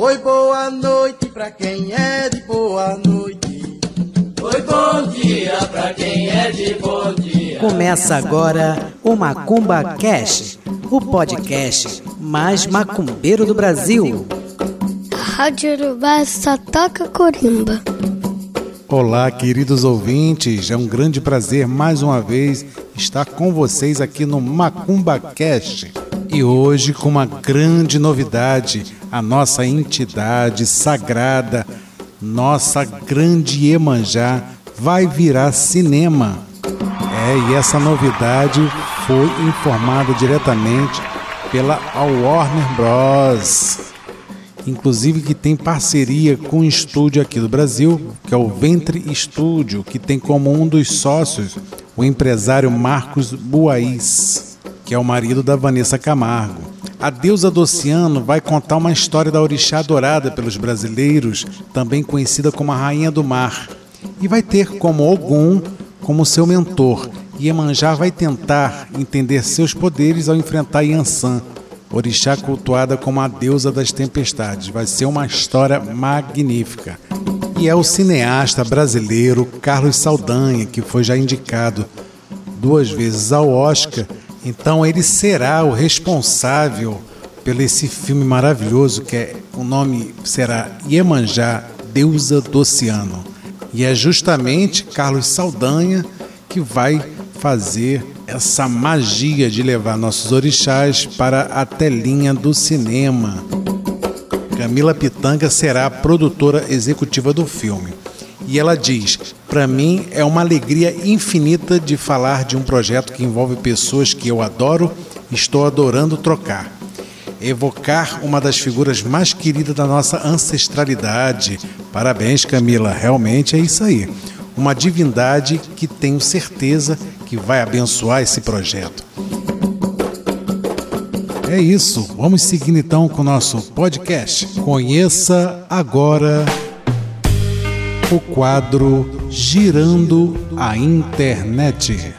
Oi, boa noite pra quem é de boa noite. Oi, bom dia pra quem é de bom dia. Começa agora o Macumba Cash, o podcast mais macumbeiro do Brasil. Rádio Urubá só toca corimba. Olá, queridos ouvintes. É um grande prazer mais uma vez estar com vocês aqui no Macumba Cast. E hoje com uma grande novidade, a nossa entidade sagrada, nossa grande Iemanjá vai virar cinema. É, e essa novidade foi informada diretamente pela Warner Bros. Inclusive que tem parceria com um estúdio aqui do Brasil, que é o Ventre Estúdio, que tem como um dos sócios o empresário Marcos Buaiz que é o marido da Vanessa Camargo. A deusa do oceano vai contar uma história da orixá adorada pelos brasileiros, também conhecida como a Rainha do Mar, e vai ter como Ogum como seu mentor. Iemanjá vai tentar entender seus poderes ao enfrentar Yansan, orixá cultuada como a deusa das tempestades. Vai ser uma história magnífica. E é o cineasta brasileiro Carlos Saldanha, que foi já indicado duas vezes ao Oscar então ele será o responsável pelo esse filme maravilhoso que é o nome será Iemanjá, deusa do oceano. E é justamente Carlos Saldanha que vai fazer essa magia de levar nossos orixás para a telinha do cinema. Camila Pitanga será a produtora executiva do filme. E ela diz: Para mim é uma alegria infinita de falar de um projeto que envolve pessoas que eu adoro e estou adorando trocar. Evocar uma das figuras mais queridas da nossa ancestralidade. Parabéns, Camila, realmente é isso aí. Uma divindade que tenho certeza que vai abençoar esse projeto. É isso, vamos seguir então com o nosso podcast. Conheça agora o quadro Girando a Internet.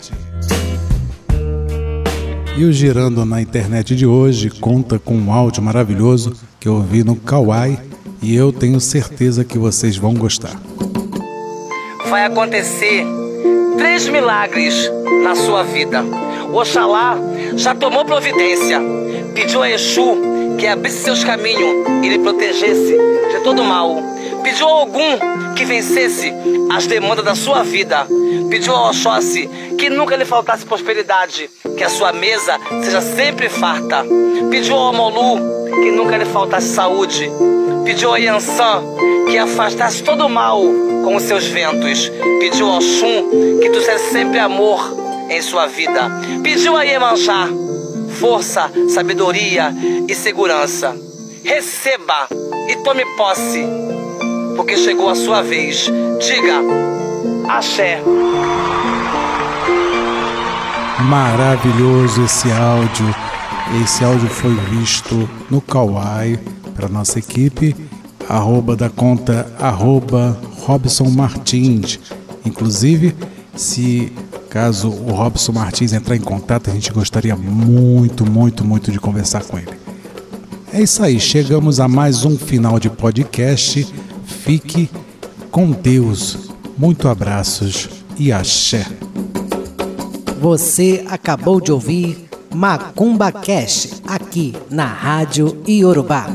E o Girando na Internet de hoje conta com um áudio maravilhoso que eu ouvi no Kawaii e eu tenho certeza que vocês vão gostar. Vai acontecer três milagres na sua vida. Oxalá já tomou providência, pediu a Exu que abrisse seus caminhos e lhe protegesse de todo mal. Pediu a algum que vencesse as demandas da sua vida. Pediu ao Oxóssi que nunca lhe faltasse prosperidade, que a sua mesa seja sempre farta. Pediu ao Molu que nunca lhe faltasse saúde. Pediu a Yansan que afastasse todo o mal com os seus ventos. Pediu ao Xun que trouxesse sempre amor em sua vida. Pediu a Iemanjá força, sabedoria e segurança. Receba e tome posse, porque chegou a sua vez. Diga, axé. Maravilhoso esse áudio. Esse áudio foi visto no Kawaii para nossa equipe, arroba da conta arroba Robson Martins. Inclusive, se Caso o Robson Martins entrar em contato, a gente gostaria muito, muito, muito de conversar com ele. É isso aí, chegamos a mais um final de podcast. Fique com Deus. Muito abraços e axé. Você acabou de ouvir Macumba Cash aqui na Rádio Iorubá.